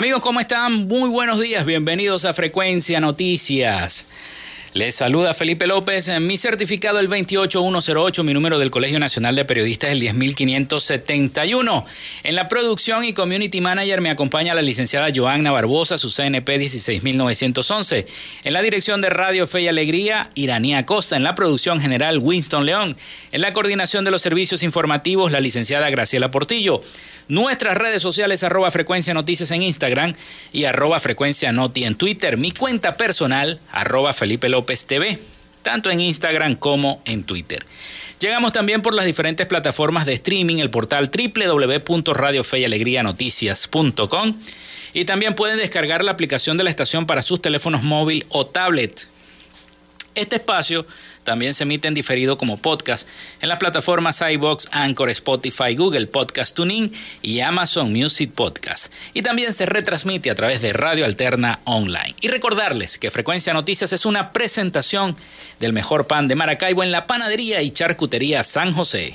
Amigos, ¿cómo están? Muy buenos días, bienvenidos a Frecuencia Noticias. Les saluda Felipe López, mi certificado el 28108, mi número del Colegio Nacional de Periodistas el 10571. En la producción y community manager me acompaña la licenciada Joanna Barbosa, su CNP 16911. En la dirección de Radio Fe y Alegría, Iranía Costa. En la producción general, Winston León. En la coordinación de los servicios informativos, la licenciada Graciela Portillo. Nuestras redes sociales, arroba frecuencia noticias en Instagram y arroba frecuencia noti en Twitter. Mi cuenta personal, arroba Felipe López TV, tanto en Instagram como en Twitter. Llegamos también por las diferentes plataformas de streaming, el portal www.radiofeyalegrianoticias.com y también pueden descargar la aplicación de la estación para sus teléfonos móvil o tablet. Este espacio también se emite en diferido como podcast en las plataformas iBox, Anchor, Spotify, Google Podcast Tuning y Amazon Music Podcast. Y también se retransmite a través de Radio Alterna Online. Y recordarles que Frecuencia Noticias es una presentación del mejor pan de Maracaibo en la panadería y charcutería San José.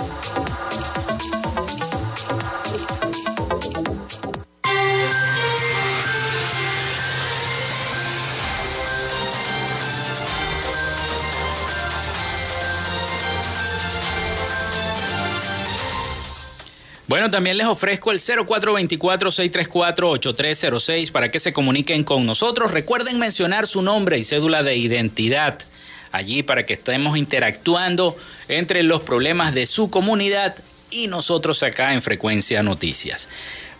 Bueno, también les ofrezco el 0424-634-8306 para que se comuniquen con nosotros. Recuerden mencionar su nombre y cédula de identidad allí para que estemos interactuando entre los problemas de su comunidad y nosotros acá en Frecuencia Noticias.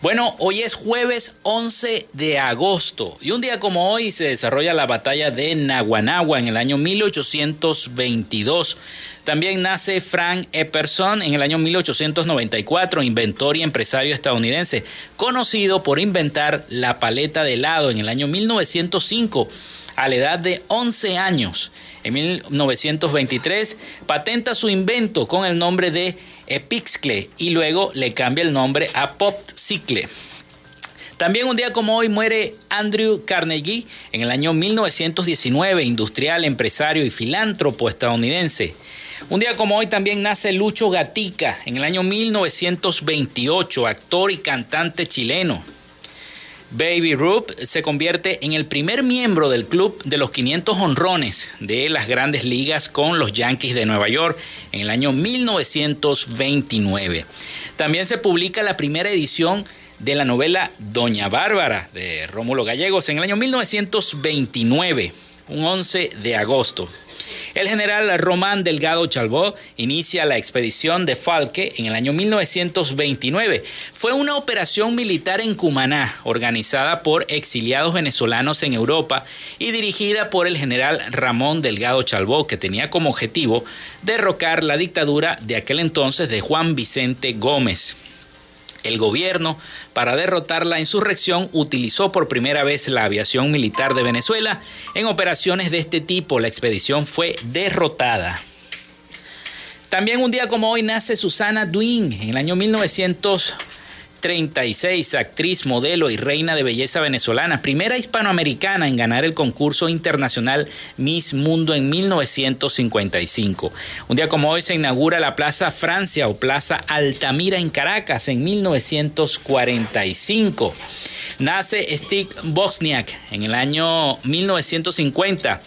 Bueno, hoy es jueves 11 de agosto y un día como hoy se desarrolla la batalla de Naguanagua en el año 1822. También nace Frank Epperson en el año 1894, inventor y empresario estadounidense, conocido por inventar la paleta de helado en el año 1905 a la edad de 11 años. En 1923 patenta su invento con el nombre de Epixcle y luego le cambia el nombre a Popsicle. También un día como hoy muere Andrew Carnegie en el año 1919, industrial, empresario y filántropo estadounidense. Un día como hoy también nace Lucho Gatica en el año 1928, actor y cantante chileno. Baby Ruth se convierte en el primer miembro del club de los 500 honrones de las grandes ligas con los Yankees de Nueva York en el año 1929. También se publica la primera edición de la novela Doña Bárbara de Rómulo Gallegos en el año 1929, un 11 de agosto. El general Román Delgado Chalbó inicia la expedición de Falque en el año 1929. Fue una operación militar en Cumaná, organizada por exiliados venezolanos en Europa y dirigida por el general Ramón Delgado Chalbó, que tenía como objetivo derrocar la dictadura de aquel entonces de Juan Vicente Gómez. El gobierno, para derrotar la insurrección, utilizó por primera vez la aviación militar de Venezuela en operaciones de este tipo. La expedición fue derrotada. También un día como hoy nace Susana Duin en el año 1900. 36, actriz, modelo y reina de belleza venezolana, primera hispanoamericana en ganar el concurso internacional Miss Mundo en 1955. Un día como hoy se inaugura la Plaza Francia o Plaza Altamira en Caracas en 1945. Nace Steve Bosniak en el año 1950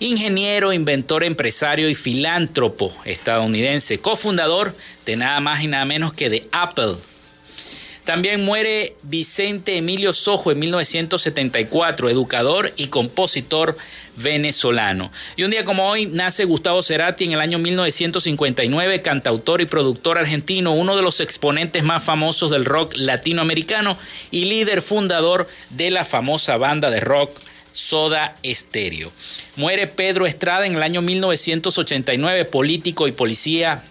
ingeniero, inventor, empresario y filántropo estadounidense, cofundador de nada más y nada menos que de Apple. También muere Vicente Emilio Sojo en 1974, educador y compositor venezolano. Y un día como hoy nace Gustavo Cerati en el año 1959, cantautor y productor argentino, uno de los exponentes más famosos del rock latinoamericano y líder fundador de la famosa banda de rock Soda Stereo. Muere Pedro Estrada en el año 1989, político y policía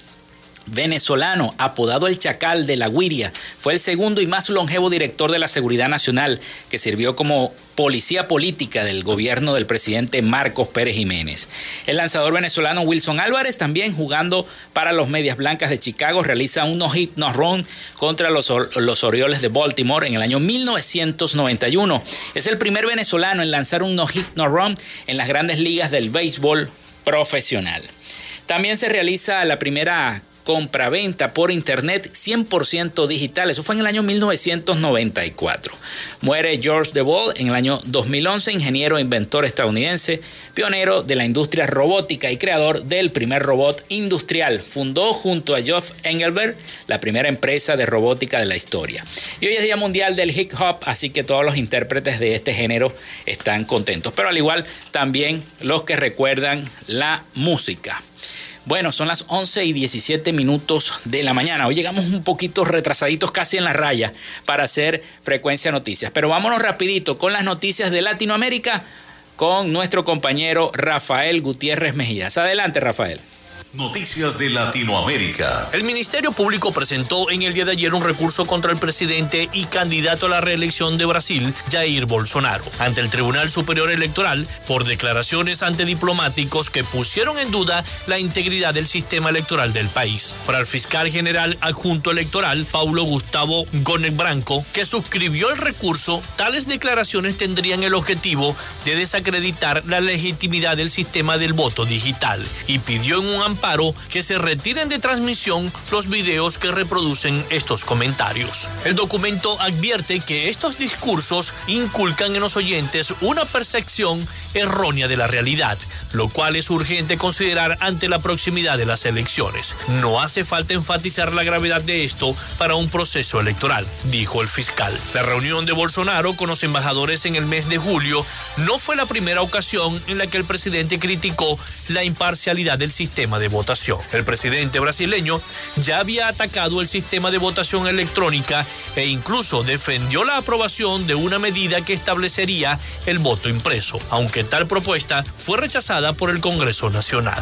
venezolano, apodado el Chacal de la Guiria, fue el segundo y más longevo director de la Seguridad Nacional, que sirvió como policía política del gobierno del presidente Marcos Pérez Jiménez. El lanzador venezolano Wilson Álvarez, también jugando para los Medias Blancas de Chicago, realiza un no-hit, no-run contra los, los Orioles de Baltimore en el año 1991. Es el primer venezolano en lanzar un no-hit, no-run en las grandes ligas del béisbol profesional. También se realiza la primera compra-venta por internet 100% digital. Eso fue en el año 1994. Muere George DeWalt en el año 2011, ingeniero e inventor estadounidense, pionero de la industria robótica y creador del primer robot industrial. Fundó junto a Geoff Engelberg la primera empresa de robótica de la historia. Y hoy es Día Mundial del Hip Hop, así que todos los intérpretes de este género están contentos. Pero al igual también los que recuerdan la música. Bueno, son las 11 y 17 minutos de la mañana. Hoy llegamos un poquito retrasaditos, casi en la raya, para hacer frecuencia noticias. Pero vámonos rapidito con las noticias de Latinoamérica con nuestro compañero Rafael Gutiérrez Mejías. Adelante, Rafael. Noticias de Latinoamérica. El Ministerio Público presentó en el día de ayer un recurso contra el presidente y candidato a la reelección de Brasil, Jair Bolsonaro, ante el Tribunal Superior Electoral por declaraciones ante diplomáticos que pusieron en duda la integridad del sistema electoral del país. Para el fiscal general adjunto electoral, Paulo Gustavo Gómez Branco, que suscribió el recurso, tales declaraciones tendrían el objetivo de desacreditar la legitimidad del sistema del voto digital y pidió en un amplio paro que se retiren de transmisión los videos que reproducen estos comentarios. El documento advierte que estos discursos inculcan en los oyentes una percepción errónea de la realidad, lo cual es urgente considerar ante la proximidad de las elecciones. No hace falta enfatizar la gravedad de esto para un proceso electoral, dijo el fiscal. La reunión de Bolsonaro con los embajadores en el mes de julio no fue la primera ocasión en la que el presidente criticó la imparcialidad del sistema de votación. El presidente brasileño ya había atacado el sistema de votación electrónica e incluso defendió la aprobación de una medida que establecería el voto impreso, aunque tal propuesta fue rechazada por el Congreso Nacional.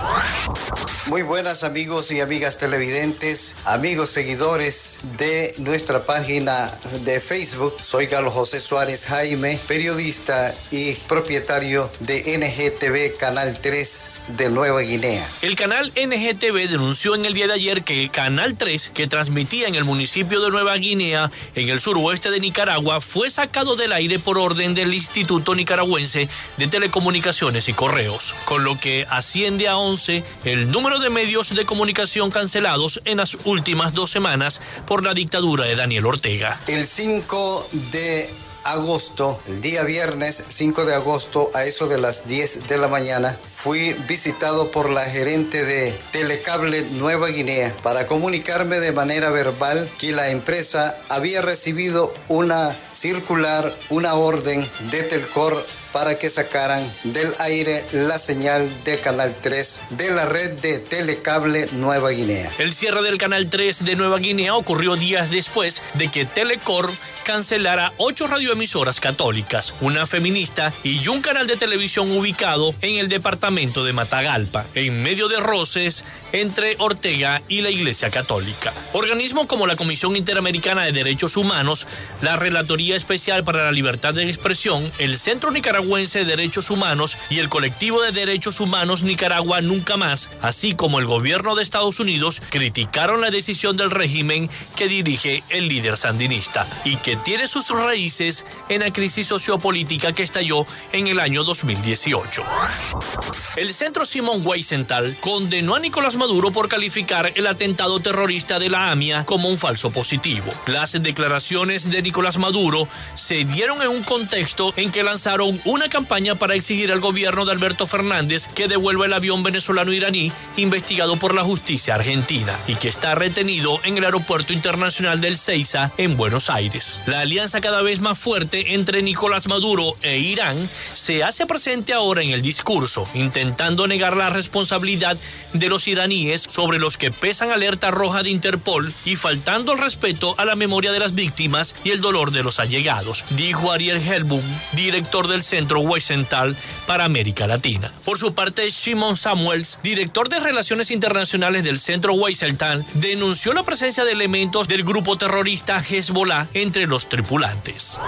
Muy buenas amigos y amigas televidentes, amigos seguidores de nuestra página de Facebook. Soy Carlos José Suárez Jaime, periodista y propietario de NGTV Canal 3 de Nueva Guinea. El canal NGTV denunció en el día de ayer que Canal 3, que transmitía en el municipio de Nueva Guinea, en el suroeste de Nicaragua, fue sacado del aire por orden del Instituto Nicaragüense de Telecomunicaciones y Correos, con lo que asciende a 11 el número de medios de comunicación cancelados en las últimas dos semanas por la dictadura de Daniel Ortega. El 5 de agosto, el día viernes 5 de agosto, a eso de las 10 de la mañana, fui visitado por la gerente de Telecable Nueva Guinea para comunicarme de manera verbal que la empresa había recibido una circular, una orden de Telcor para que sacaran del aire la señal de Canal 3 de la red de Telecable Nueva Guinea. El cierre del Canal 3 de Nueva Guinea ocurrió días después de que Telecor cancelara ocho radioemisoras católicas, una feminista y un canal de televisión ubicado en el departamento de Matagalpa, en medio de roces entre Ortega y la Iglesia Católica. Organismos como la Comisión Interamericana de Derechos Humanos, la Relatoría Especial para la Libertad de Expresión, el Centro Nicaragüense de Derechos Humanos y el Colectivo de Derechos Humanos Nicaragua Nunca Más, así como el gobierno de Estados Unidos, criticaron la decisión del régimen que dirige el líder sandinista y que tiene sus raíces en la crisis sociopolítica que estalló en el año 2018. El Centro Simón Weisenthal condenó a Nicolás Maduro por calificar el atentado terrorista de la AMIA como un falso positivo. Las declaraciones de Nicolás Maduro se dieron en un contexto en que lanzaron una campaña para exigir al gobierno de Alberto Fernández que devuelva el avión venezolano-iraní investigado por la justicia argentina y que está retenido en el aeropuerto internacional del Ceiza en Buenos Aires. La alianza cada vez más fuerte entre Nicolás Maduro e Irán se hace presente ahora en el discurso, intentando negar la responsabilidad de los iraníes sobre los que pesan alerta roja de Interpol y faltando el respeto a la memoria de las víctimas y el dolor de los allegados, dijo Ariel Helbum, director del Centro Weisenthal para América Latina. Por su parte, Shimon Samuels, director de Relaciones Internacionales del Centro Weisenthal, denunció la presencia de elementos del grupo terrorista Hezbollah entre los tripulantes.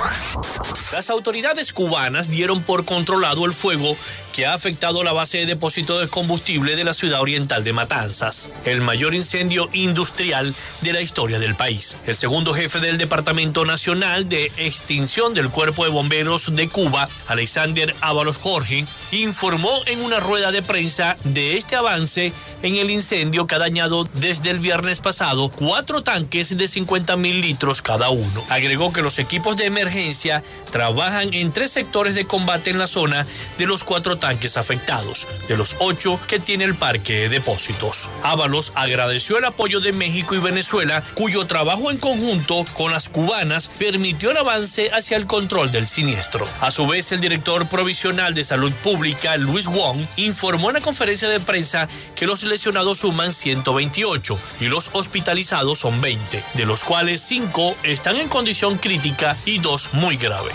Las autoridades cubanas dieron por controlado el fuego que ha afectado la base de depósito de combustible de la ciudad oriental de Matanzas, el mayor incendio industrial de la historia del país. El segundo jefe del Departamento Nacional de Extinción del Cuerpo de Bomberos de Cuba, Alexander Ábalos Jorge, informó en una rueda de prensa de este avance en el incendio que ha dañado desde el viernes pasado cuatro tanques de 50 mil litros cada uno. Agregó que los equipos de emergencia trabajan en tres sectores de combate en la zona de los cuatro tanques afectados, de los ocho que tiene el parque de depósitos. Ábalos agradeció el apoyo de México y Venezuela, cuyo trabajo en conjunto con las cubanas permitió el avance hacia el control del siniestro. A su vez, el director provisional de salud pública, Luis Wong, informó en la conferencia de prensa que los lesionados suman 128 y los hospitalizados son 20, de los cuales 5 están en condición crítica y 2 muy grave.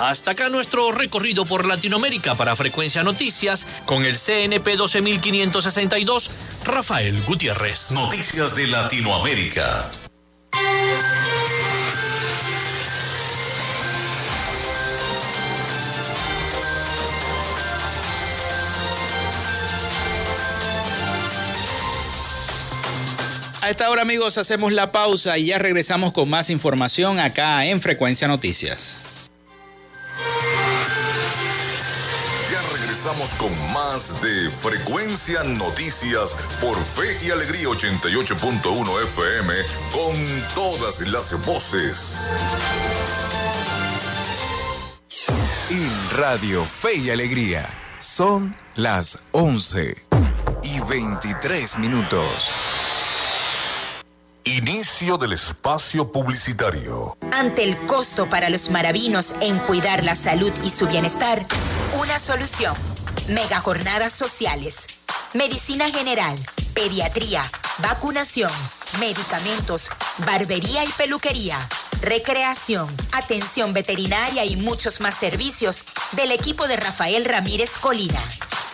Hasta acá nuestro recorrido por Latinoamérica para Frecuencia Noticias con el CNP 12562, Rafael Gutiérrez. Noticias de Latinoamérica. A esta hora amigos hacemos la pausa y ya regresamos con más información acá en Frecuencia Noticias. Ya regresamos con más de Frecuencia Noticias por Fe y Alegría 88.1 FM con todas las voces. En Radio Fe y Alegría son las 11 y 23 minutos. Inicio del espacio publicitario. Ante el costo para los maravinos en cuidar la salud y su bienestar, una solución. Mega jornadas sociales. medicina general, pediatría, vacunación, medicamentos, barbería y peluquería, recreación, atención veterinaria y muchos más servicios del equipo de Rafael Ramírez Colina.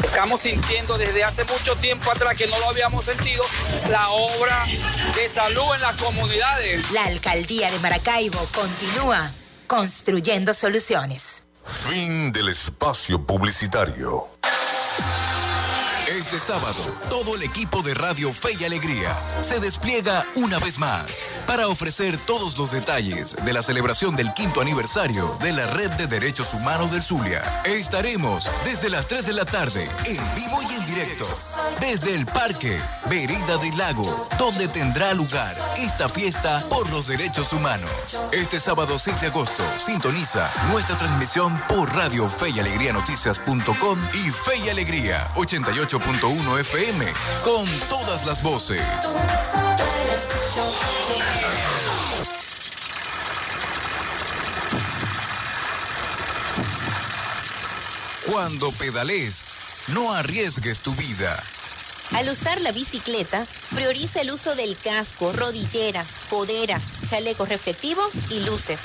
Estamos sintiendo desde hace mucho tiempo atrás que no lo habíamos sentido la obra de salud en las comunidades. La alcaldía de Maracaibo continúa construyendo soluciones. Fin del espacio publicitario. Este sábado, todo el equipo de Radio Fe y Alegría se despliega una vez más para ofrecer todos los detalles de la celebración del quinto aniversario de la Red de Derechos Humanos del Zulia. Estaremos desde las 3 de la tarde en vivo y en directo desde el Parque Vereda del Lago, donde tendrá lugar esta fiesta por los derechos humanos. Este sábado 6 de agosto, sintoniza nuestra transmisión por Radio Fe y Alegría Noticias.com y Fe y Alegría 88 1 FM con todas las voces. Cuando pedales, no arriesgues tu vida. Al usar la bicicleta, prioriza el uso del casco, rodilleras, coderas, chalecos reflectivos y luces.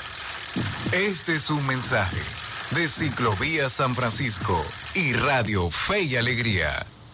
Este es un mensaje de Ciclovía San Francisco y Radio Fe y Alegría.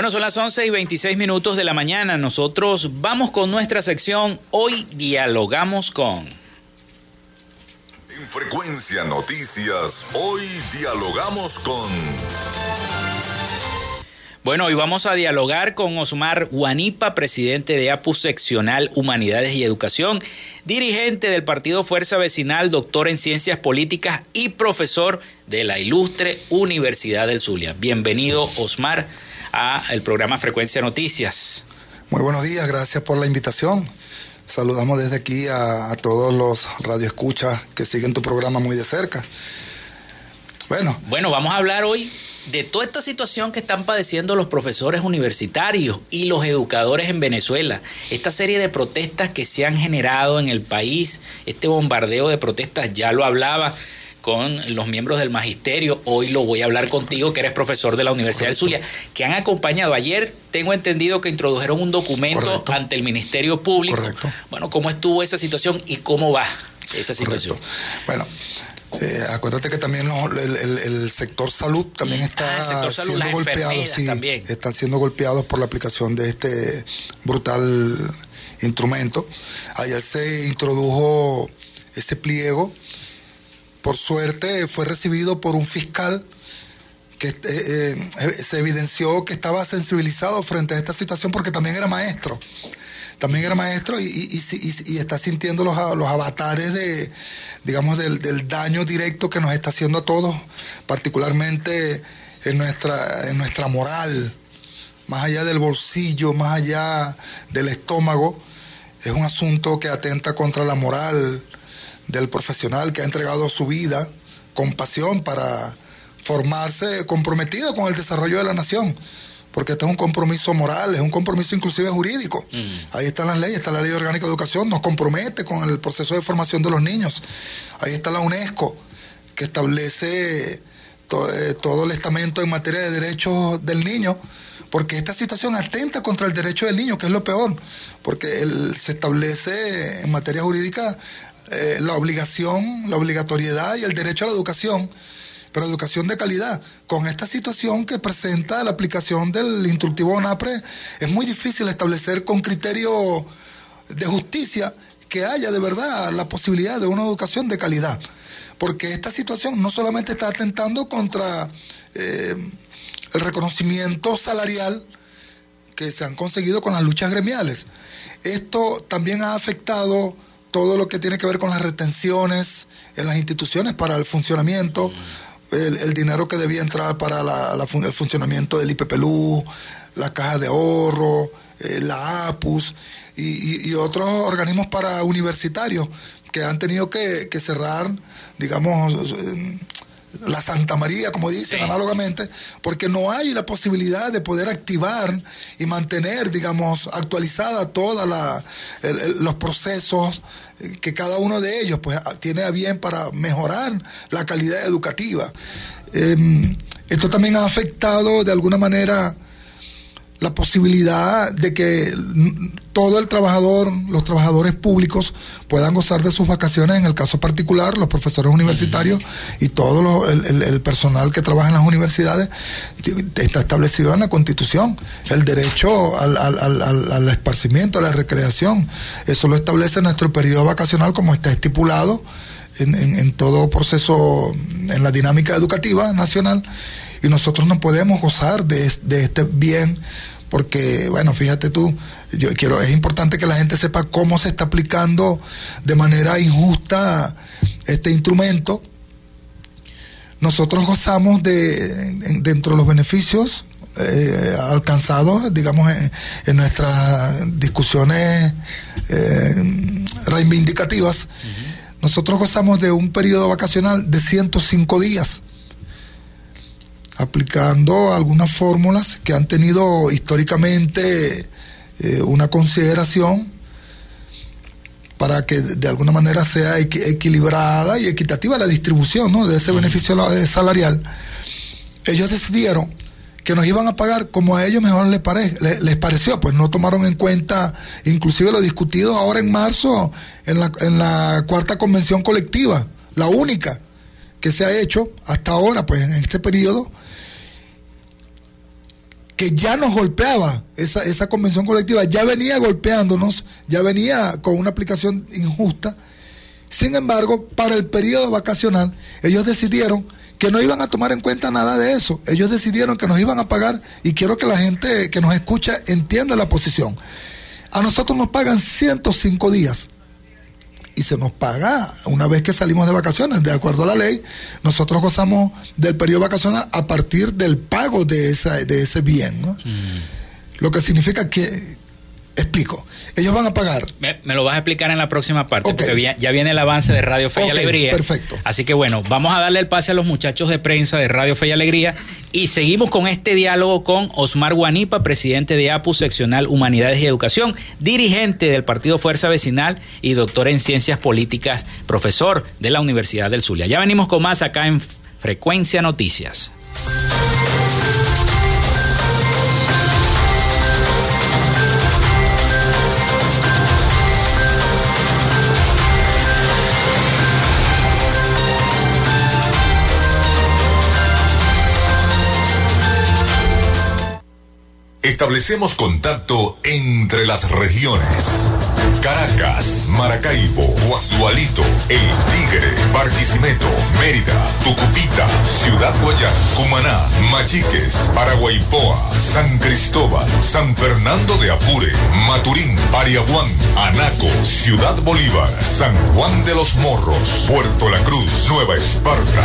Bueno, son las 11 y 26 minutos de la mañana. Nosotros vamos con nuestra sección Hoy Dialogamos con. En Frecuencia Noticias, hoy dialogamos con... Bueno, hoy vamos a dialogar con Osmar Guanipa, presidente de APU Seccional Humanidades y Educación, dirigente del Partido Fuerza Vecinal, doctor en Ciencias Políticas y profesor de la ilustre Universidad del Zulia. Bienvenido, Osmar a el programa Frecuencia Noticias. Muy buenos días, gracias por la invitación. Saludamos desde aquí a, a todos los radioescuchas que siguen tu programa muy de cerca. Bueno. Bueno, vamos a hablar hoy de toda esta situación que están padeciendo los profesores universitarios y los educadores en Venezuela. Esta serie de protestas que se han generado en el país, este bombardeo de protestas, ya lo hablaba con los miembros del magisterio. Hoy lo voy a hablar contigo, que eres profesor de la Universidad del Zulia, que han acompañado. Ayer tengo entendido que introdujeron un documento Correcto. ante el Ministerio Público. Correcto. Bueno, ¿cómo estuvo esa situación y cómo va esa situación? Correcto. Bueno, eh, acuérdate que también el, el- el sector salud también está Ah, el sector salud, siendo golpeado. sí, también. están siendo golpeados por la aplicación de este brutal instrumento. Ayer se introdujo ese pliego. Por suerte fue recibido por un fiscal que eh, eh, se evidenció que estaba sensibilizado frente a esta situación porque también era maestro. También era maestro y, está sintiendo los, los avatares de, digamos, del, del daño directo que nos está haciendo a todos, particularmente en nuestra, en nuestra moral, más allá del bolsillo, más allá del estómago. Es un asunto que atenta contra la moral del profesional que ha entregado su vida con pasión para formarse comprometido con el desarrollo de la nación. Porque este es un compromiso moral, es un compromiso inclusive jurídico. Ahí están las leyes, está la Ley Orgánica de Educación, nos compromete con el proceso de formación de los niños. Ahí está la UNESCO, que establece eh, todo el estamento en materia de derechos del niño, porque esta situación atenta contra el derecho del niño, que es lo peor, porque el- se establece en materia jurídica eh, la obligación, la obligatoriedad y el derecho a la educación, pero educación de calidad. Con esta situación que presenta la aplicación del instructivo ONAPRE, es muy difícil establecer con criterio de justicia que haya de verdad la posibilidad de una educación de calidad. porque esta situación no solamente está atentando contra eh, el reconocimiento salarial que se han conseguido con las luchas gremiales, esto también ha afectado todo lo que tiene que ver con las retenciones en las instituciones para el funcionamiento, el, dinero que debía entrar para el funcionamiento del IPPLU, la caja de ahorro, eh, la APUS y, otros organismos para universitarios que han tenido que, que cerrar, digamos, la Santa María, como dicen análogamente, porque no hay la posibilidad de poder activar y mantener, digamos, actualizada todos los procesos que cada uno de ellos pues, tiene a bien para mejorar la calidad educativa. Em, esto también ha afectado de alguna manera la posibilidad de que todo el trabajador, los trabajadores públicos puedan gozar de sus vacaciones, en el caso particular, los profesores universitarios y todo el, personal que trabaja en las universidades, está establecido en la Constitución, el derecho al, esparcimiento, a la recreación, eso lo establece nuestro periodo vacacional como está estipulado en todo proceso, en la dinámica educativa nacional y nosotros no podemos gozar de, de, este bien porque, bueno, fíjate tú, yo quiero, es importante que la gente sepa cómo se está aplicando de manera injusta este instrumento. Nosotros gozamos de, dentro de los beneficios eh, alcanzados, digamos, en, nuestras discusiones eh, reivindicativas, nosotros gozamos de un periodo vacacional de 105 días aplicando algunas fórmulas que han tenido históricamente eh, una consideración para que de alguna manera sea equilibrada y equitativa la distribución de ese beneficio salarial. Ellos decidieron que nos iban a pagar como a ellos mejor les, les, pareció, pues no tomaron en cuenta inclusive lo discutido ahora en marzo en la, en la cuarta convención colectiva, la única que se ha hecho hasta ahora, pues en este periodo, que ya nos golpeaba esa, esa convención colectiva, ya venía golpeándonos, ya venía con una aplicación injusta. Sin embargo, para el periodo vacacional, ellos decidieron que no iban a tomar en cuenta nada de eso. Ellos decidieron que nos iban a pagar y quiero que la gente que nos escucha entienda la posición. A nosotros nos pagan 105 días y se nos paga una vez que salimos de vacaciones. De acuerdo a la ley, nosotros gozamos del periodo vacacional a partir del pago de, esa, de ese bien. ¿no? Mm. Lo que significa que, explico, ellos van a pagar. Me, lo vas a explicar en la próxima parte, porque ya, viene el avance de Radio Fe y Alegría. Perfecto. Así que bueno, vamos a darle el pase a los muchachos de prensa de Radio Fe y Alegría y seguimos con este diálogo con Osmar Guanipa, presidente de APU Seccional Humanidades y Educación, dirigente del Partido Fuerza Vecinal y doctor en Ciencias Políticas, profesor de la Universidad del Zulia. Ya venimos con más acá en Frecuencia Noticias. Establecemos contacto entre las regiones. Caracas, Maracaibo, Guasdualito, El Tigre, Barquisimeto, Mérida, Tucupita, Ciudad Guayán, Cumaná, Machiques, Paraguaypoa, San Cristóbal, San Fernando de Apure, Maturín, Pariaguán, Anaco, Ciudad Bolívar, San Juan de los Morros, Puerto La Cruz, Nueva Esparta.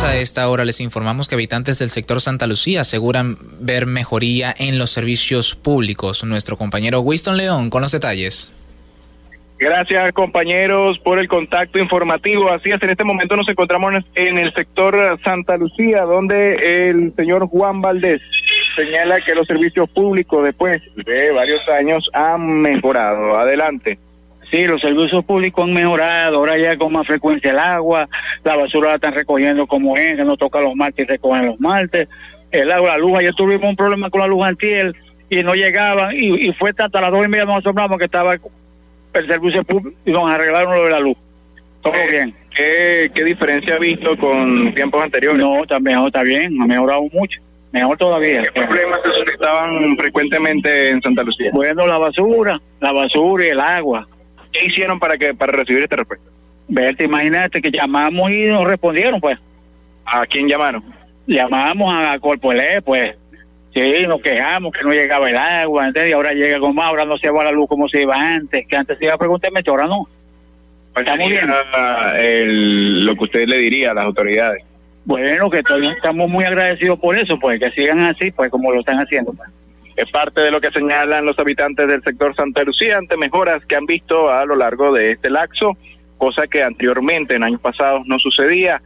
A esta hora les informamos que habitantes del sector Santa Lucía aseguran ver mejoría en los servicios públicos. Nuestro compañero Winston León con los detalles. Gracias compañeros por el contacto informativo. Así es, en este momento nos encontramos en el sector Santa Lucía, donde el señor Juan Valdés señala que los servicios públicos después de varios años han mejorado. Adelante. Sí, los servicios públicos han mejorado, ahora ya con más frecuencia el agua, la basura la están recogiendo como es, que no toca los martes y recogen los martes. el agua, la luz, ayer tuvimos un problema con la luz antiel y no llegaban y, fue hasta las dos y media nos asombramos que estaba el servicio público y nos arreglaron lo de la luz. Todo eh, bien. ¿Qué, ¿Qué diferencia ha visto con tiempos anteriores? No, está mejor, está bien, ha mejorado mucho. Mejor todavía. ¿Qué problemas se solicitaban frecuentemente en Santa Lucía? Bueno, la basura, la basura y el agua. ¿Qué hicieron para que para recibir esta respuesta? Verte, imagínate que llamamos y nos respondieron, pues. ¿A quién llamaron? Llamamos a Corpolé, pues. Sí, nos quejamos que no llegaba el agua, y ahora llega como ahora no se va la luz como se iba antes, que antes se iba a preguntarme, ahora no. Estamos bien. El, lo que usted le diría a las autoridades. Bueno, que estamos muy agradecidos por eso, pues que sigan así, pues como lo están haciendo. Pues. Es parte de lo que señalan los habitantes del sector Santa Lucía ante mejoras que han visto a lo largo de este laxo, cosa que anteriormente en años pasados no sucedía.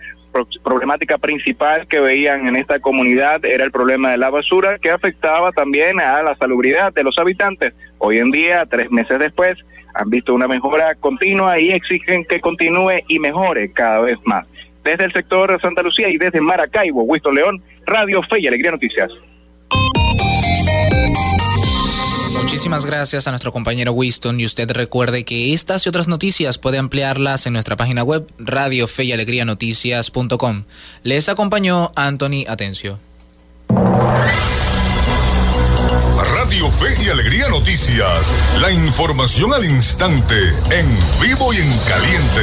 problemática principal que veían en esta comunidad era el problema de la basura que afectaba también a la salubridad de los habitantes. Hoy en día, tres meses después, han visto una mejora continua y exigen que continúe y mejore cada vez más desde el sector Santa Lucía y desde Maracaibo, Winston León, Radio Fe y Alegría Noticias. Muchísimas gracias a nuestro compañero Winston y usted recuerde que estas y otras noticias puede ampliarlas en nuestra página web radio fe y alegría noticias.com. Les acompañó Anthony Atencio. Radio Fe y Alegría Noticias, la información al instante, en vivo y en caliente.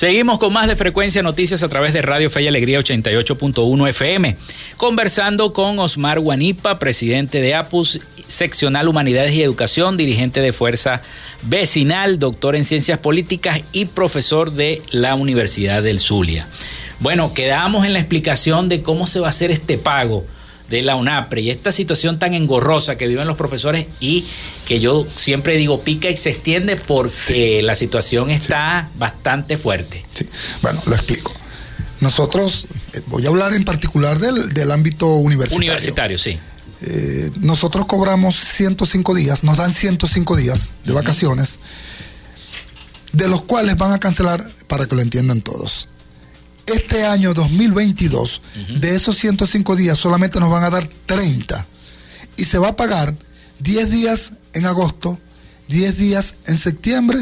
Seguimos con más de frecuencia noticias a través de Radio Fe y Alegría 88.1 FM, conversando con Osmar Guanipa, presidente de APUS, seccional Humanidades y Educación, dirigente de Fuerza Vecinal, doctor en Ciencias Políticas y profesor de la Universidad del Zulia. Bueno, quedamos en la explicación de cómo se va a hacer este pago de la UNAPRE y esta situación tan engorrosa que viven los profesores y que yo siempre digo pica y se extiende porque la situación está bastante fuerte. Sí, bueno, lo explico. Nosotros, eh, voy a hablar en particular del, ámbito universitario. Universitario, sí. Eh, nosotros cobramos 105 días, nos dan 105 días de vacaciones, de los cuales van a cancelar, para que lo entiendan todos, este año 2022, de esos 105 días, solamente nos van a dar 30. Y se va a pagar 10 días en agosto, 10 días en septiembre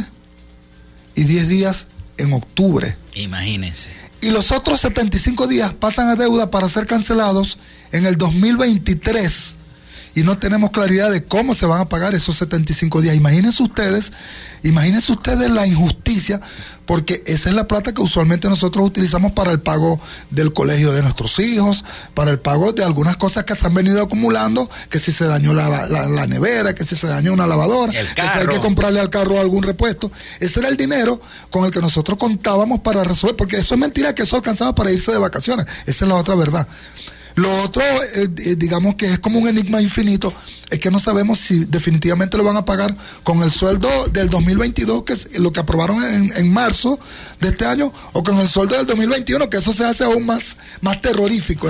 y 10 días en octubre. Imagínense. Y los otros 75 días pasan a deuda para ser cancelados en el 2023 y no tenemos claridad de cómo se van a pagar esos 75 días. Imagínense ustedes, imagínense ustedes la injusticia, porque esa es la plata que usualmente nosotros utilizamos para el pago del colegio de nuestros hijos, para el pago de algunas cosas que se han venido acumulando, que si se dañó la, nevera, que si se dañó una lavadora, que si hay que comprarle al carro algún repuesto. Ese era el dinero con el que nosotros contábamos para resolver, porque eso es mentira que eso alcanzaba para irse de vacaciones. Esa es la otra verdad. Lo otro, eh, eh, digamos que es como un enigma infinito, es que no sabemos si definitivamente lo van a pagar con el sueldo del 2022, que es lo que aprobaron en, marzo de este año, o con el sueldo del 2021, que eso se hace aún más, más terrorífico.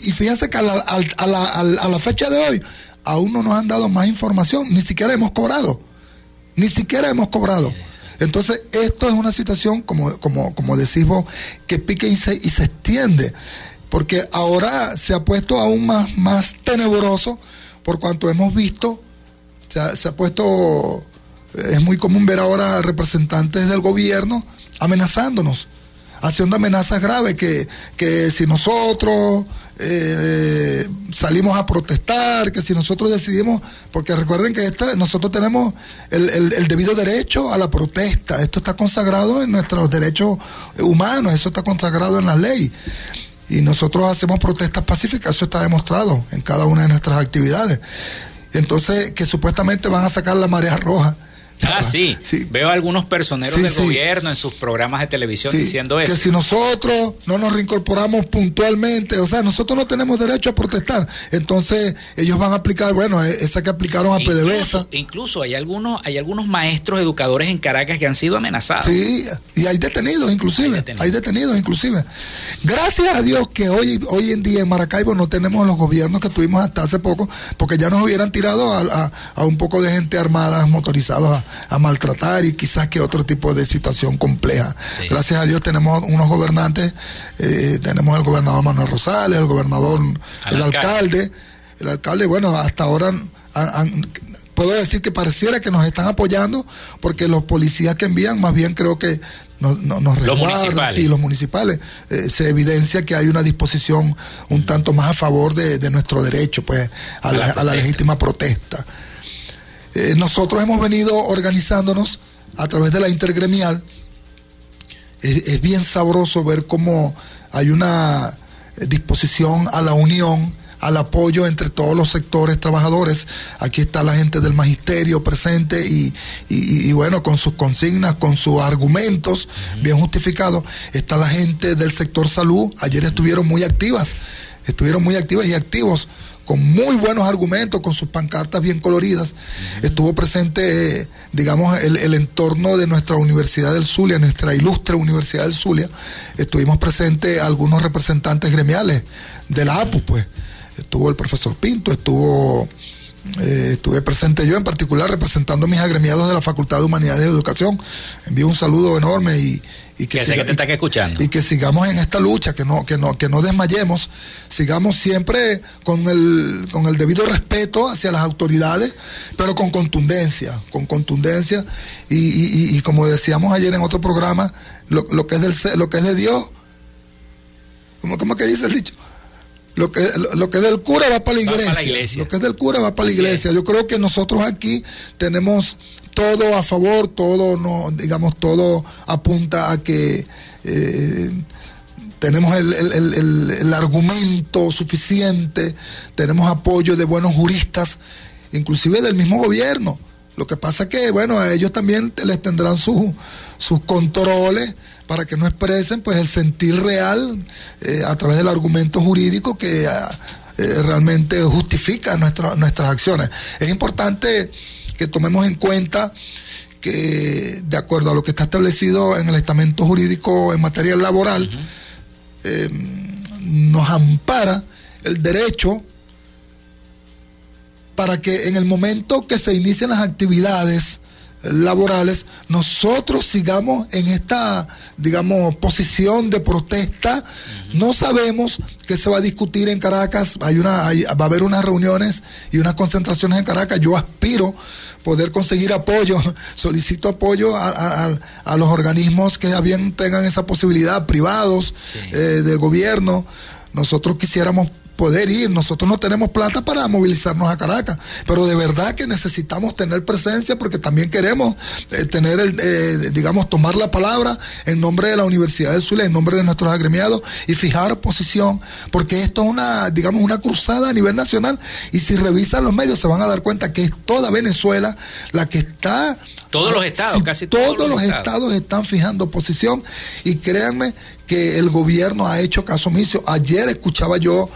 Y fíjense que a la, a la fecha de hoy aún no nos han dado más información, ni siquiera hemos cobrado, ni siquiera hemos cobrado. Entonces, esto es una situación, como, como, como decís vos, que pique y se, y se extiende porque ahora se ha puesto aún más, más tenebroso por cuanto hemos visto, se ha, se ha puesto, es muy común ver ahora representantes del gobierno amenazándonos, haciendo amenazas graves que, que si nosotros eh, salimos a protestar, que si nosotros decidimos, porque recuerden que esta, nosotros tenemos el, el, debido derecho a la protesta, esto está consagrado en nuestros derechos humanos, eso está consagrado en la ley. Y nosotros hacemos protestas pacíficas, eso está demostrado en cada una de nuestras actividades. Entonces, que supuestamente van a sacar la marea roja Ah, sí. Veo algunos personeros del gobierno en sus programas de televisión diciendo eso. Que si nosotros no nos reincorporamos puntualmente, o sea, nosotros no tenemos derecho a protestar. Entonces, ellos van a aplicar, bueno, e-, esa que aplicaron a PDVSA. Incluso hay algunos, hay algunos maestros educadores en Caracas que han sido amenazados. Sí, y hay detenidos inclusive. Hay detenidos, inclusive. Gracias a Dios que hoy, hoy en día en Maracaibo no tenemos los gobiernos que tuvimos hasta hace poco, porque ya nos hubieran tirado a, a un poco de gente armada, motorizados a maltratar y quizás que otro tipo de situación compleja. Gracias a Dios tenemos unos gobernantes, eh, tenemos el gobernador Manuel Rosales, el gobernador, el alcalde. El alcalde, bueno, hasta ahora puedo decir que pareciera que nos están apoyando porque los policías que envían más bien creo que nos, nos resguardan, sí, los municipales, eh, se evidencia que hay una disposición un tanto más a favor de, nuestro derecho, pues, a, la, legítima protesta. Eh, nosotros hemos venido organizándonos a través de la intergremial. Es, bien sabroso ver cómo hay una disposición a la unión, al apoyo entre todos los sectores trabajadores. Aquí está la gente del magisterio presente y, bueno, con sus consignas, con sus argumentos bien justificados. Está la gente del sector salud. Ayer estuvieron muy activas, estuvieron muy activas y activos con muy buenos argumentos, con sus pancartas bien coloridas. Estuvo presente, digamos, el, entorno de nuestra Universidad del Zulia, nuestra ilustre Universidad del Zulia. Estuvimos presentes algunos representantes gremiales de la APU, pues. Estuvo el profesor Pinto, estuvo... Eh, estuve presente yo en particular representando a mis agremiados de la Facultad de Humanidades y Educación. Envío un saludo enorme y, y que, escuchando. Y que sigamos en esta lucha, que no, que no, que no desmayemos, sigamos siempre con el, con el debido respeto hacia las autoridades, pero con contundencia, con contundencia, y, como decíamos ayer en otro programa, lo, que es del lo que es de Dios, ¿cómo, cómo que dice el dicho? Lo que, lo, que es del cura va para la iglesia. Lo que es del cura va para la iglesia. Yo creo que nosotros aquí tenemos todo a favor, todo, no, digamos, todo apunta a que eh, tenemos el, argumento suficiente, tenemos apoyo de buenos juristas, inclusive del mismo gobierno. Lo que pasa es que, bueno, a ellos también les tendrán sus, sus controles para que no expresen pues el sentir real eh, a través del argumento jurídico que eh, realmente justifica nuestras acciones. Es importante que tomemos en cuenta que de acuerdo a lo que está establecido en el estamento jurídico en materia laboral, eh, nos ampara el derecho para que en el momento que se inicien las actividades laborales, nosotros sigamos en esta, digamos, posición de protesta. No sabemos qué se va a discutir en Caracas. Hay una, va a haber unas reuniones y unas concentraciones en Caracas. Yo aspiro poder conseguir apoyo, solicito apoyo a, los organismos que bien tengan esa posibilidad, privados, eh, del gobierno. Nosotros quisiéramos poder ir. Nosotros no tenemos plata para movilizarnos a Caracas, pero de verdad que necesitamos tener presencia porque también queremos eh, tener, el, eh, digamos, tomar la palabra en nombre de la Universidad del Zulia, en nombre de nuestros agremiados y fijar posición, porque esto es una, digamos, una cruzada a nivel nacional y si revisan los medios se van a dar cuenta que es toda Venezuela la que está todos los estados, casi todos, todos los, estados. están fijando posición y créanme que el gobierno ha hecho caso omiso. Ayer escuchaba yo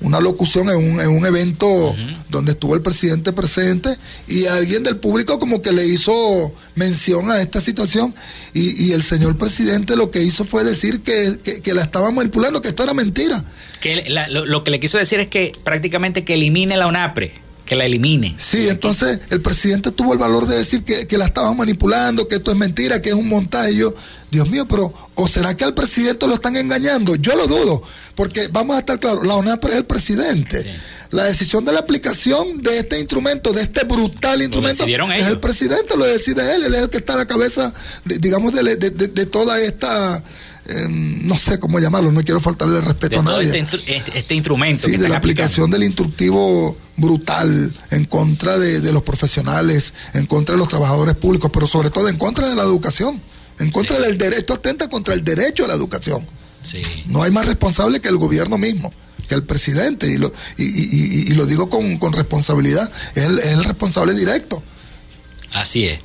una locución en un, evento donde estuvo el presidente presente y alguien del público como que le hizo mención a esta situación y, el señor presidente lo que hizo fue decir que, la estaba manipulando, que esto era mentira. Que lo, lo, que le quiso decir es que prácticamente que elimine la UNAPRE que la elimine. Sí, entonces el presidente tuvo el valor de decir que, la estaban manipulando, que esto es mentira, que es un montaje. Dios mío, pero ¿o será que al presidente lo están engañando? Yo lo dudo, porque vamos a estar claros, la ONAPRE es el presidente. La decisión de la aplicación de este instrumento, de este brutal instrumento, es el presidente, lo decide él, él es el que está a la cabeza, digamos, de, toda esta... Em, no sé cómo llamarlo, no quiero faltarle el respeto a nadie. Este, este, este, instrumento. Sí, de la aplicación del instructivo brutal en contra de, los profesionales, en contra de los trabajadores públicos, pero sobre todo en contra de la educación, en contra del derecho, atenta contra el derecho a la educación. Sí. No hay más responsable que el gobierno mismo, que el presidente, y lo, y, lo digo con, responsabilidad, es el, es el responsable directo. Así es.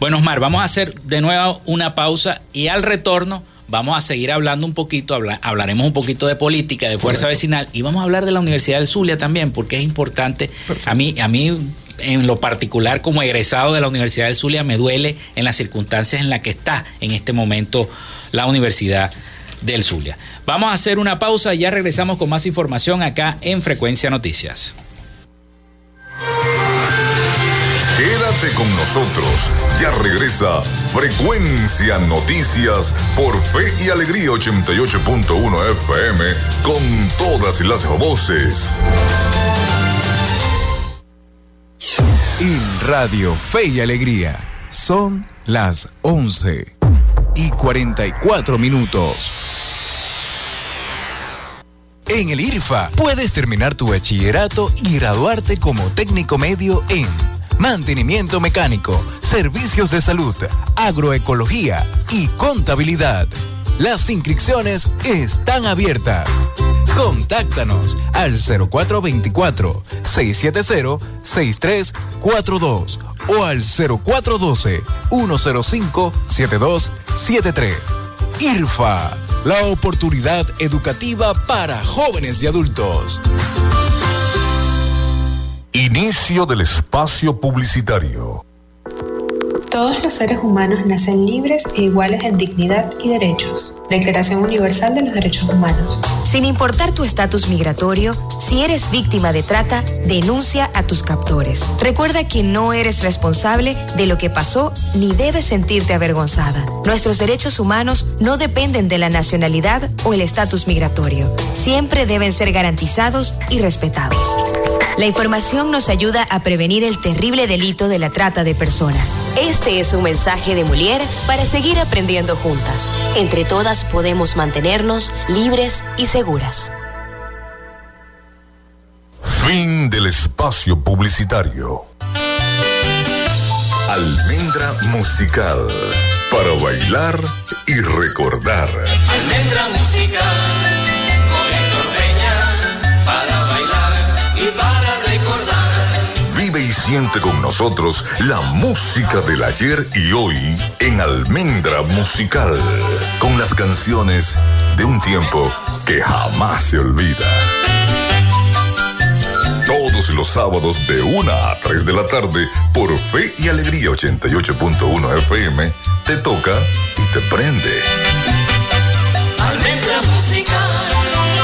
Bueno, Osmar, vamos a hacer de nuevo una pausa y al retorno vamos a seguir hablando un poquito, hablaremos un poquito de política, de fuerza vecinal y vamos a hablar de la Universidad del Zulia también, porque es importante. A mí, a mí en lo particular como egresado de la Universidad del Zulia me duele en las circunstancias en las que está en este momento la Universidad del Zulia. Vamos a hacer una pausa y ya regresamos con más información acá en Frecuencia Noticias. Con nosotros. Ya regresa Frecuencia Noticias por Fe y Alegría 88.1 FM con todas las voces. En Radio Fe y Alegría son las 11 y 44 minutos. En el IRFA puedes terminar tu bachillerato y graduarte como técnico medio en mantenimiento mecánico, servicios de salud, agroecología y contabilidad. Las inscripciones están abiertas. Contáctanos al 0424-670-6342 o al 0412-105-7273. IRFA, la oportunidad educativa para jóvenes y adultos. Inicio del espacio publicitario. Todos los seres humanos nacen libres e iguales en dignidad y derechos. Declaración Universal de los Derechos Humanos. Sin importar tu estatus migratorio, si eres víctima de trata, denuncia a tus captores. Recuerda que no eres responsable de lo que pasó ni debes sentirte avergonzada. Nuestros derechos humanos no dependen de la nacionalidad o el estatus migratorio. Siempre deben ser garantizados y respetados. La información nos ayuda a prevenir el terrible delito de la trata de personas. Este es un mensaje de Mulier para seguir aprendiendo juntas. Entre todas podemos mantenernos libres y seguras. Fin del espacio publicitario. Almendra musical para bailar y recordar. Almendra musical y siente con nosotros la música del ayer y hoy en Almendra Musical, con las canciones de un tiempo que jamás se olvida. Todos los sábados de 1 a 3 de la tarde por Fe y Alegría 88.1 FM, te toca y te prende. Almendra Musical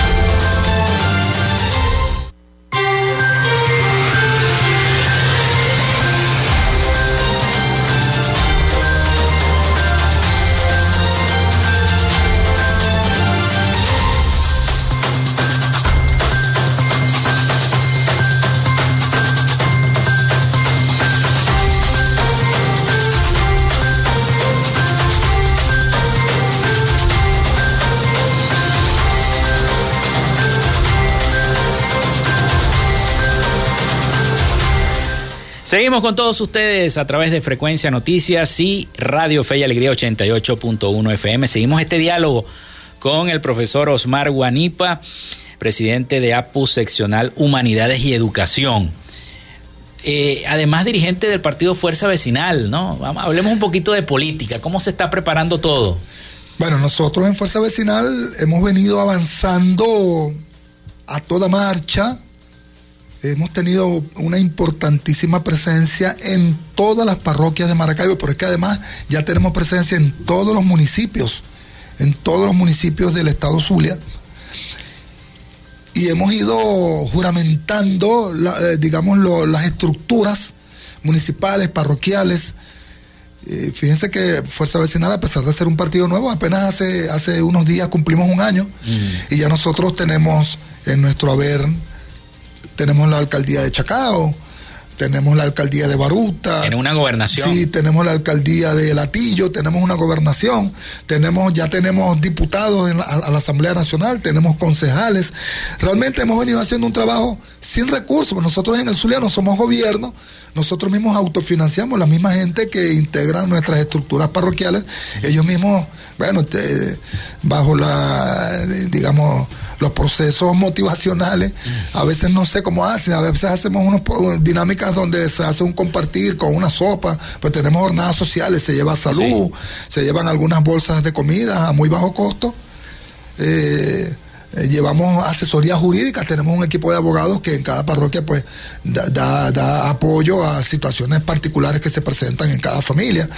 Seguimos con todos ustedes a través de Frecuencia Noticias y Radio Fe y Alegría 88.1 FM. Seguimos este diálogo con el profesor Osmar Guanipa, presidente de APU Seccional Humanidades y Educación. Eh, además, dirigente del partido Fuerza Vecinal, ¿no? Hablemos un poquito de política. ¿Cómo se está preparando todo? Bueno, nosotros en Fuerza Vecinal hemos venido avanzando a toda marcha hemos tenido una importantísima presencia en todas las parroquias de Maracaibo, pero es que además ya tenemos presencia en todos los municipios, en todos los municipios del estado Zulia. y hemos ido juramentando, la- eh, digamos, lo- las estructuras municipales, parroquiales. Eh, fíjense que Fuerza Vecinal, a pesar de ser un partido nuevo, apenas hace, hace unos días cumplimos un año y ya nosotros tenemos en nuestro haber, tenemos la alcaldía de Chacao, tenemos la alcaldía de Baruta. Tiene una gobernación. Sí, tenemos la alcaldía de Latillo, tenemos una gobernación, tenemos, ya tenemos diputados en la- a, la Asamblea Nacional, tenemos concejales. Realmente hemos venido haciendo un trabajo sin recursos. Nosotros en el Zulia no somos gobierno, nosotros mismos autofinanciamos, la misma gente que integra nuestras estructuras parroquiales, ellos mismos, bueno, te- bajo la, digamos, los procesos motivacionales, a veces no sé cómo hacen, a veces hacemos unas dinámicas donde se hace un compartir con una sopa, pues tenemos jornadas sociales, se lleva salud, se llevan algunas bolsas de comida a muy bajo costo. Eh, eh, llevamos asesoría jurídica, tenemos un equipo de abogados que en cada parroquia pues da, da- da apoyo a situaciones particulares que se presentan en cada familia.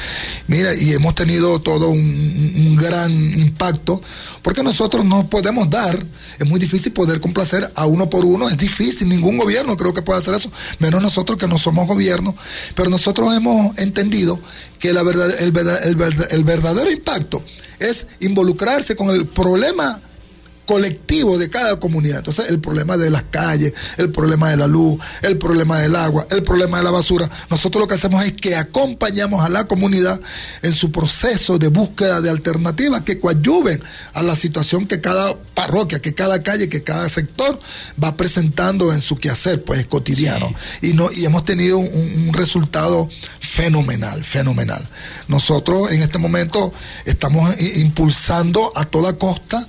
Mira, y hemos tenido todo un, gran impacto, porque nosotros no podemos dar, es muy difícil poder complacer a uno por uno, es difícil, ningún gobierno creo que pueda hacer eso, menos nosotros que no somos gobierno, pero nosotros hemos entendido que la verdad, el, verdad- el verdad- el verdadero impacto es involucrarse con el problema colectivo de cada comunidad. Entonces, el problema de las calles, el problema de la luz, el problema del agua, el problema de la basura. Nosotros lo que hacemos es que acompañamos a la comunidad en su proceso de búsqueda de alternativas que coadyuven a la situación que cada parroquia, que cada calle, que cada sector va presentando en su quehacer, pues cotidiano. Y, no, y hemos tenido un, un resultado fenomenal, fenomenal. Nosotros en este momento estamos impulsando a toda costa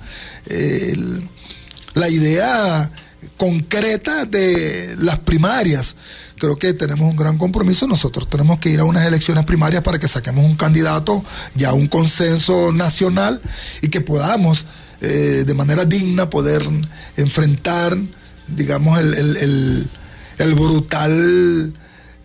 la idea concreta de las primarias. Creo que tenemos un gran compromiso. Nosotros tenemos que ir a unas elecciones primarias para que saquemos un candidato, ya un consenso nacional y que podamos eh, de manera digna poder enfrentar, digamos, el- el brutal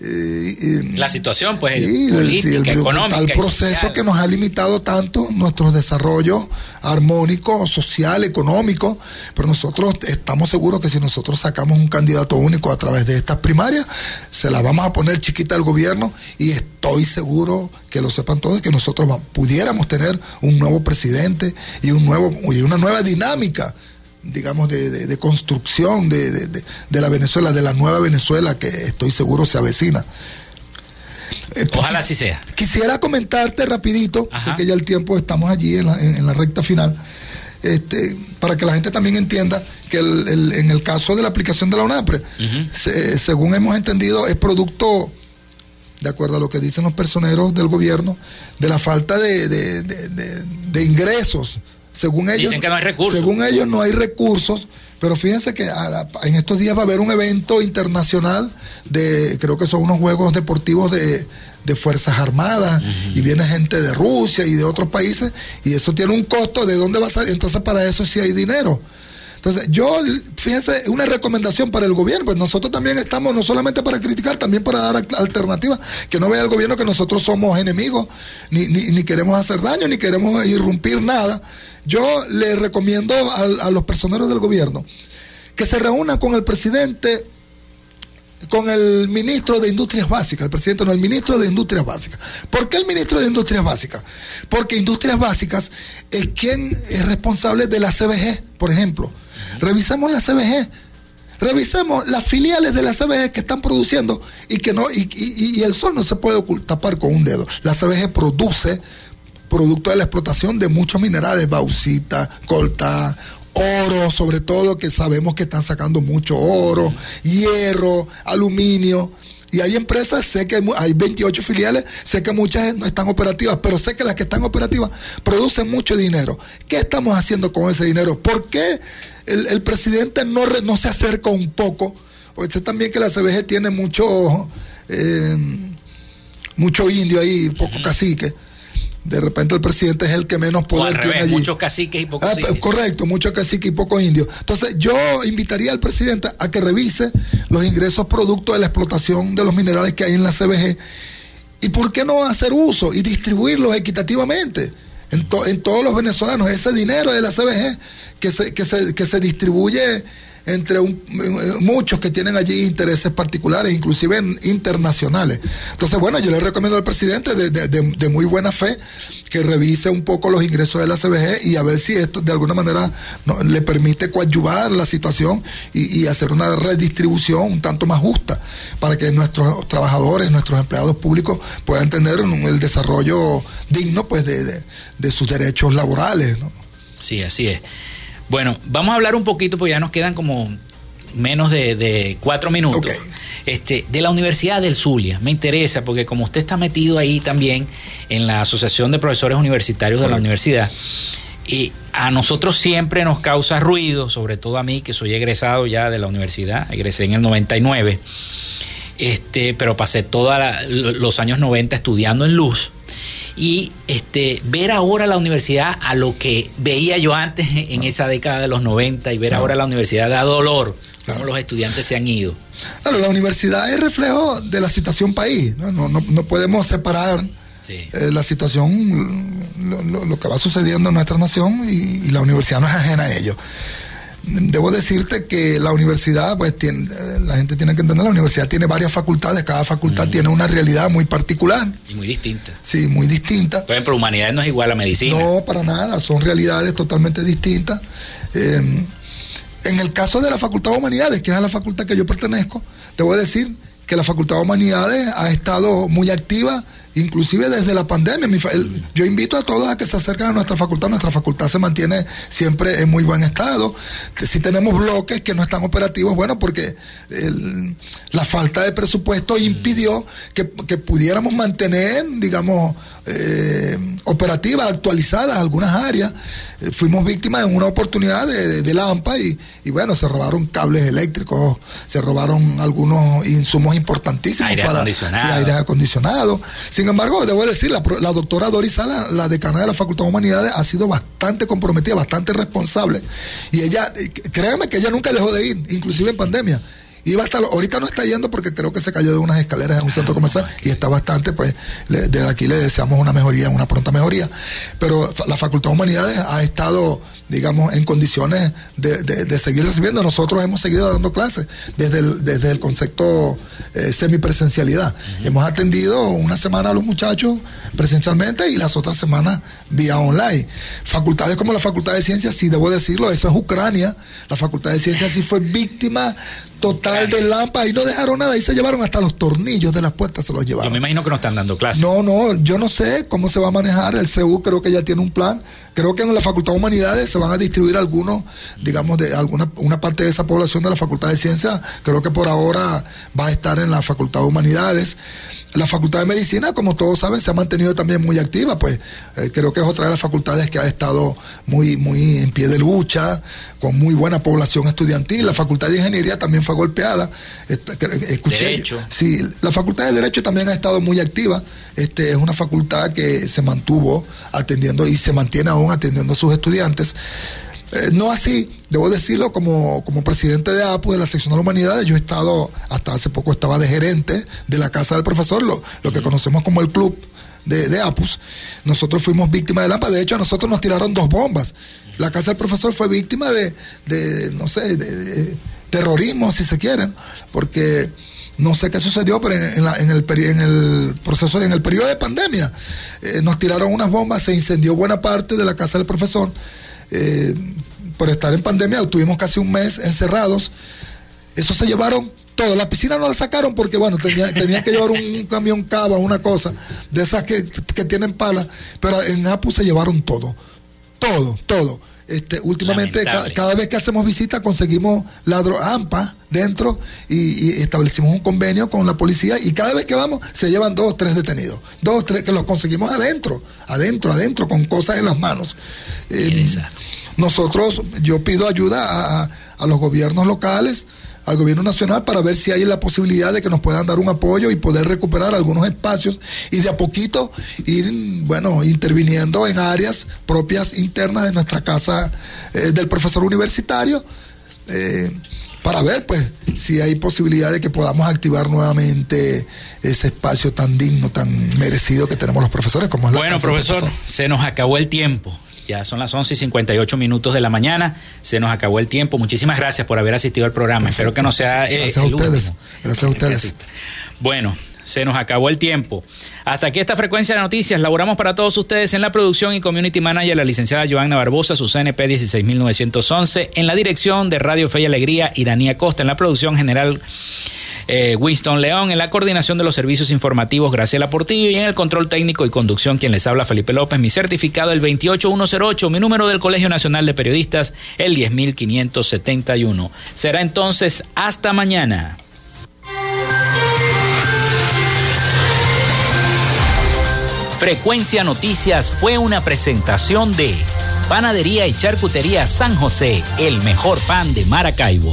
eh, La situación, pues, Sí, el- política, sí, el económica. y proceso social. que nos ha limitado tanto nuestro desarrollo armónico, social, económico, pero nosotros estamos seguros que si nosotros sacamos un candidato único a través de estas primarias, se la vamos a poner chiquita al gobierno y estoy seguro que lo sepan todos que nosotros pudiéramos tener un nuevo presidente y un nuevo y una nueva dinámica digamos, de, de- de construcción de, de- la Venezuela, de la nueva Venezuela que estoy seguro se avecina. Eh, pues, Ojalá así sea. Quisiera comentarte rapidito, sé que ya el tiempo estamos allí en la, en- en la recta final, este, para que la gente también entienda que el- el- en el caso de la aplicación de la UNAPRE, se- según hemos entendido, es producto, de acuerdo a lo que dicen los personeros del gobierno, de la falta de- de- de ingresos. Según ellos, Dicen que no hay recursos. Según ellos no hay recursos, pero fíjense que la- en estos días va a haber un evento internacional de, creo que son unos juegos deportivos de, de Fuerzas Armadas, y viene gente de Rusia y de otros países, y eso tiene un costo, ¿de dónde va a salir? Entonces para eso sí hay dinero. Entonces, yo, fíjense, una recomendación para el gobierno, pues nosotros también estamos no solamente para criticar, también para dar al- alternativas, que no vea el gobierno que nosotros somos enemigos, ni, ni, queremos hacer daño, ni queremos irrumpir nada. Yo le recomiendo a, a los personeros del gobierno que se reúnan con el presidente, con el ministro de Industrias Básicas, el presidente no, el ministro de Industrias Básicas. ¿Por qué el ministro de Industrias Básicas? Porque Industrias Básicas es quien es responsable de la CBG, por ejemplo. Revisemos la CBG. Revisemos las filiales de la CBG que están produciendo y que no y, el sol no se puede tapar con un dedo. La CBG produce producto de la explotación de muchos minerales, bauxita, colta, oro, sobre todo que sabemos que están sacando mucho oro, hierro, aluminio. Y hay empresas, sé que hay 28 filiales, sé que muchas no están operativas, pero sé que las que están operativas producen mucho dinero. ¿Qué estamos haciendo con ese dinero? ¿Por qué el, el presidente no, re- no se acerca un poco? Porque sé también que la CBG tiene mucho, eh, mucho indio ahí, poco cacique. De repente el presidente es el que menos poder tiene allí. muchos caciques y pocos Ah, indios. correcto, mucho cacique y poco indio. Entonces, yo invitaría al presidente a que revise los ingresos producto de la explotación de los minerales que hay en la CBG. ¿Y por qué no hacer uso y distribuirlos equitativamente en, to- en todos los venezolanos? Ese dinero de la CBG que se, que se, que se distribuye entre un- muchos que tienen allí intereses particulares, inclusive internacionales. Entonces, bueno, yo le recomiendo al presidente de, de- de- muy buena fe que revise un poco los ingresos de la CBG y a ver si esto de alguna manera le permite coadyuvar la situación y, hacer una redistribución un tanto más justa para que nuestros trabajadores, nuestros empleados públicos puedan tener el desarrollo digno pues de sus derechos laborales. ¿no? Sí, así es. Bueno, vamos a hablar un poquito, porque ya nos quedan como menos de, de cuatro minutos. Este, de la Universidad del Zulia. Me interesa, porque como usted está metido ahí también en la Asociación de Profesores Universitarios de la universidad, y a nosotros siempre nos causa ruido, sobre todo a mí, que soy egresado ya de la universidad, egresé en el 99, este, pero pasé todos los años 90 estudiando en luz. Y este, ver ahora la universidad a lo que veía yo antes en esa década de los 90 y ver ahora la universidad da dolor, cómo los estudiantes se han ido. Claro, la universidad es reflejo de la situación país. No, no, no- no podemos separar eh, la situación, lo, lo- lo que va sucediendo en nuestra nación y, y la universidad no es ajena a ello. Debo decirte que la universidad, pues tiene, eh, la gente tiene que entender, la universidad tiene varias facultades, cada facultad tiene una realidad muy particular, Y muy distinta. sí, muy distinta. Por ejemplo, humanidades no es igual a medicina. No, para nada, son realidades totalmente distintas. Eh, en el caso de la Facultad de Humanidades, que es a la facultad que yo pertenezco, a decir que la Facultad de Humanidades ha estado muy activa, inclusive desde la pandemia. Mi fa- yo invito a todos a que se acerquen a nuestra facultad. Nuestra facultad se mantiene siempre en muy buen estado. Si tenemos bloques que no están operativos, bueno, porque el- la falta de presupuesto impidió que, que pudiéramos mantener, digamos, eh, operativas, actualizadas algunas áreas. Eh, fuimos víctimas en una oportunidad de, de- de Lampa y, y bueno, se robaron cables eléctricos, se robaron algunos insumos importantísimos Aire para acondicionado. sí, aire acondicionado. Sin embargo, debo decir, la doctora Doris Sala, la decana de la Facultad de Humanidades, ha sido bastante comprometida, bastante responsable. Y ella, eh, créanme que ella nunca dejó de ir, inclusive en pandemia. Iba hasta, lo- ahorita no está yendo porque creo que se cayó de unas escaleras en un centro comercial y está bastante, pues le- desde aquí le deseamos una mejoría, una pronta mejoría. Pero la Facultad de Humanidades ha estado, digamos, en condiciones de, de- de seguir recibiendo. Nosotros hemos seguido dando clases desde el, desde el concepto eh, semipresencialidad. Hemos atendido una semana a los muchachos presencialmente y las otras semanas vía online. Facultades como la Facultad de Ciencias, sí debo decirlo, eso es Ucrania. La Facultad de Ciencias sí fue víctima total de Lampa y no dejaron nada. Ahí se llevaron hasta los tornillos de las puertas, se los Yo llevaron. me imagino que no están dando clases. No, no, yo no sé cómo se va a manejar. El CEU creo que ya tiene un plan. Creo que en la Facultad de Humanidades se van a distribuir algunos, digamos, de alguna una parte de esa población de la Facultad de Ciencias. Creo que por ahora va a estar en la Facultad de Humanidades. La Facultad de Medicina, como todos saben, se ha mantenido también muy activa, pues eh, creo que es otra de las facultades que ha estado muy, muy en pie de lucha, con muy buena población estudiantil. La Facultad de Ingeniería también fue golpeada. Que- Escuché, Derecho. Sí, la Facultad de Derecho también ha estado muy activa. Este, es una facultad que se mantuvo atendiendo y se mantiene aún atendiendo a sus estudiantes. Eh, no así, debo decirlo, como, como presidente de APU, de la sección de humanidades, yo he estado, hasta hace poco estaba de gerente de la Casa del Profesor, lo, lo que conocemos como el club de, de APUS. Nosotros fuimos víctimas de Lampa, de hecho a nosotros nos tiraron dos bombas. La Casa del Profesor fue víctima de, de, no sé, de, de terrorismo, si se quieren, porque no sé qué sucedió, pero en, la- en el, peri- en el proceso, en el periodo de pandemia, eh, nos tiraron unas bombas, se incendió buena parte de la casa del profesor. eh, por estar en pandemia, tuvimos casi un mes encerrados. Eso se llevaron todo. La piscina no la sacaron porque, bueno, tenía, tenía que llevar un camión cava, una cosa, de esas que, que tienen pala. Pero en APU se llevaron todo. Todo, todo. Este, últimamente, ca- cada vez que hacemos visita, conseguimos ladro AMPA dentro y, y establecimos un convenio con la policía y cada vez que vamos se llevan dos, tres detenidos. Dos, tres, que los conseguimos adentro, adentro, adentro, con cosas en las manos. Eh, nosotros, yo pido ayuda a, los gobiernos locales, al gobierno nacional, para ver si hay la posibilidad de que nos puedan dar un apoyo y poder recuperar algunos espacios y de a poquito ir, bueno, interviniendo en áreas propias internas de nuestra casa eh, del profesor universitario. eh, para ver pues si hay posibilidad de que podamos activar nuevamente ese espacio tan digno, tan merecido que tenemos los profesores como es la Bueno, casa profesor, se nos acabó el tiempo. Ya son las 11 y 58 minutos de la mañana. Se nos acabó el tiempo. Muchísimas gracias por haber asistido al programa. Espero que no sea. eh, Gracias a el ustedes. último. Gracias a ustedes. Bueno, se nos acabó el tiempo. Hasta aquí esta frecuencia de noticias. Laboramos para todos ustedes en la producción y community manager la licenciada Joanna Barbosa, su CNP 16911. En la dirección de Radio Fe y Alegría, Iranía Costa. En la producción general. Eh, Winston León, en la coordinación de los servicios informativos Graciela Portillo y en el control técnico y conducción quien les habla Felipe López, mi certificado el 28108, mi número del Colegio Nacional de Periodistas el 10571. Será entonces hasta mañana. Frecuencia Noticias fue una presentación de Panadería y Charcutería San José, el mejor pan de Maracaibo.